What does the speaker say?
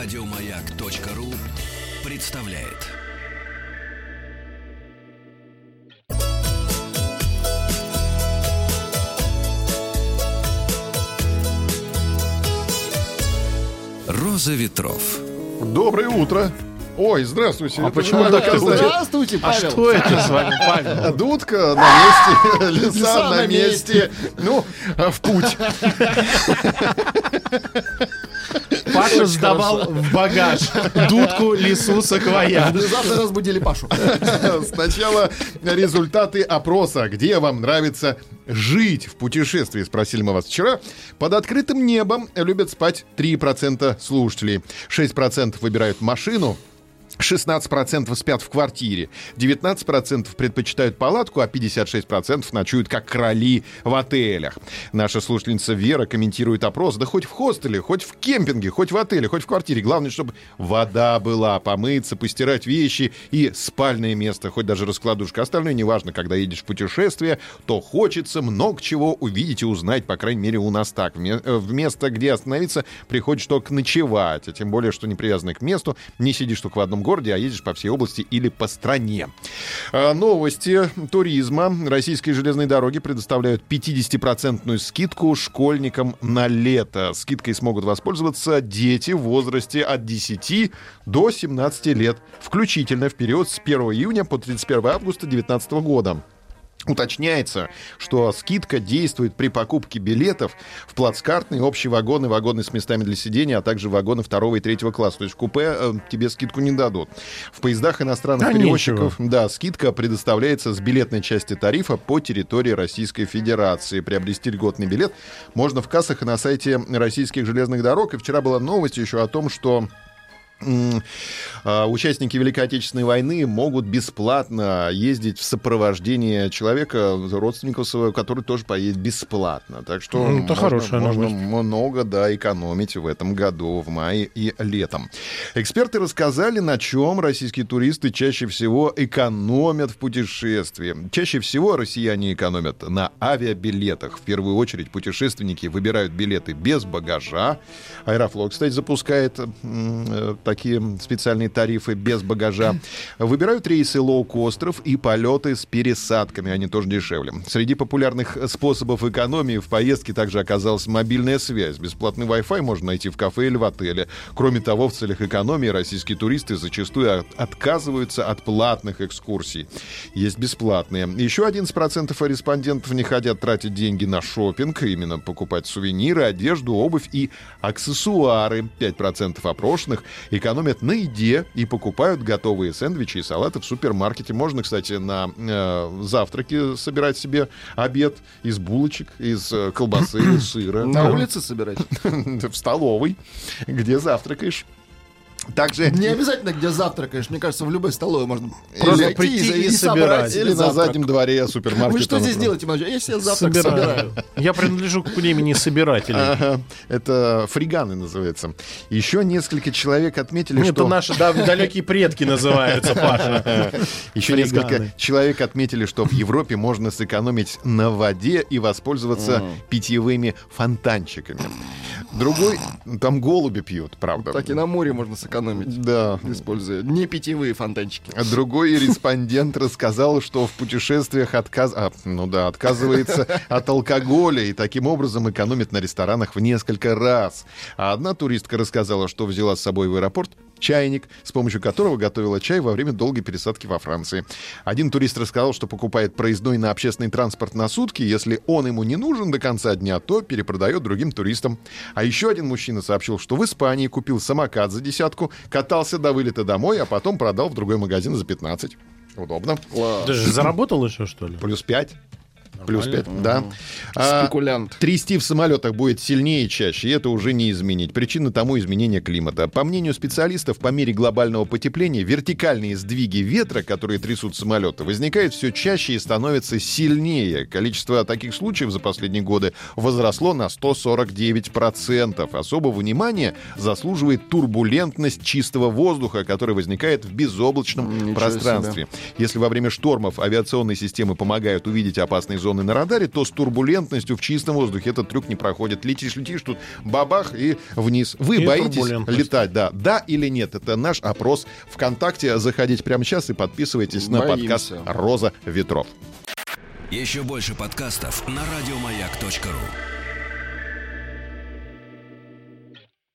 Радиомаяк.ру представляет. Роза ветров. Доброе утро. Ой, здравствуйте. А Это почему так сказать. Здравствуйте, А Павел. что это с вами, Павел? Дудка на месте, леса на месте. Ну, а в путь. Паша сдавал в багаж дудку, лису, саквояж. Завтра разбудили Пашу. Сначала результаты опроса. Где вам нравится жить в путешествии, спросили мы вас вчера. Под открытым небом любят спать 3% слушателей. 6% выбирают машину. 16% спят в квартире, 19% предпочитают палатку, а 56% ночуют как короли в отелях. Наша слушательница Вера комментирует опрос, да хоть в хостеле, хоть в кемпинге, хоть в отеле, хоть в квартире. Главное, чтобы вода была, помыться, постирать вещи и спальное место, хоть даже раскладушка. Остальное неважно, когда едешь в путешествие, то хочется много чего увидеть и узнать, по крайней мере, у нас так. Вме- э, где остановиться, приходишь только ночевать, а тем более, что не привязанный к месту, не сидишь только в одном городе, а едешь по всей области или по стране. А, Новости туризма. Российские железные дороги предоставляют 50% скидку школьникам на лето. Скидкой смогут воспользоваться дети в возрасте от 10 до 17 лет, включительно в период с 1 июня по 31 августа 2019 года. Уточняется, что скидка действует при покупке билетов в плацкартные, общие вагоны, вагоны с местами для сидения, а также вагоны второго и третьего класса. То есть в купе э, тебе скидку не дадут. В поездах иностранных Да перевозчиков, да, скидка предоставляется с билетной части тарифа по территории Российской Федерации. Приобрести льготный билет можно в кассах и на сайте российских железных дорог. И вчера была новость еще о том, что участники Великой Отечественной войны могут бесплатно ездить в сопровождении человека, родственников своего, который тоже поедет бесплатно. Так что Ну, это можно, хорошая можно новость. много да, экономить в этом году, в мае и летом. Эксперты рассказали, на чем российские туристы чаще всего экономят в путешествии. Чаще всего россияне экономят на авиабилетах. В первую очередь путешественники выбирают билеты без багажа. Аэрофлот, кстати, запускает э, такие специальные тарифы без багажа. Выбирают рейсы лоукостеров и полеты с пересадками. Они тоже дешевле. Среди популярных способов экономии в поездке также оказалась мобильная связь. Бесплатный Wi-Fi можно найти в кафе или в отеле. Кроме того, в целях экономии российские туристы зачастую от- отказываются от платных экскурсий. Есть бесплатные. Еще 11% респондентов не хотят тратить деньги на шопинг, именно покупать сувениры, одежду, обувь и аксессуары. 5% опрошенных экономят на еде и покупают готовые сэндвичи и салаты в супермаркете. Можно, кстати, на э, завтраке собирать себе обед из булочек, из э, колбасы, сыра. На улице собирать? В столовой, где завтракаешь. Также Не обязательно, где завтракаешь. Мне кажется, в любой столовой можно Просто зайти прийти за- и собрать или на завтрак. заднем дворе супермаркета. Вы что здесь делаете, молодежь? Я себе завтрак Собираю. собираю. Я принадлежу к племени собирателей. Ага, это фриганы называется. Еще несколько человек отметили, Это что... наши дав- далекие предки называются, Паша. Еще Фриганы. несколько человек отметили, что в Европе можно сэкономить на воде и воспользоваться питьевыми фонтанчиками. Другой, там голуби пьют, правда. Так и на море можно сэкономить, Да. используя не питьевые фонтанчики. А Другой респондент рассказал, что в путешествиях отказ... а, ну да, отказывается от алкоголя и таким образом экономит на ресторанах в несколько раз. А одна туристка рассказала, что взяла с собой в аэропорт чайник, с помощью которого готовила чай во время долгой пересадки во Франции. Один турист рассказал, что покупает проездной на общественный транспорт на сутки. Если он ему не нужен до конца дня, то перепродает другим туристам. А еще один мужчина сообщил, что в Испании купил самокат за десятку, катался до вылета домой, а потом продал в другой магазин за 15. Удобно. Ты же заработал еще, что ли? Плюс 5. Плюс 5, да. А, Спекулянт. Трясти в самолетах будет сильнее и чаще, и это уже не изменить. Причина тому изменение климата. По мнению специалистов, по мере глобального потепления вертикальные сдвиги ветра, которые трясут самолеты, возникают все чаще и становятся сильнее. Количество таких случаев за последние годы возросло на 149%. Особого внимания заслуживает турбулентность чистого воздуха, который возникает в безоблачном Ничего пространстве. Если во время штормов авиационные системы помогают увидеть опасные зоны зоны на радаре, то с турбулентностью в чистом воздухе этот трюк не проходит. Летишь, летишь, тут бабах и вниз. Вы И боитесь летать, да? Да или нет? Это наш опрос ВКонтакте. Заходите прямо сейчас и подписывайтесь на Боимся. подкаст «Роза ветров». Еще больше подкастов на радиомаяк.ру.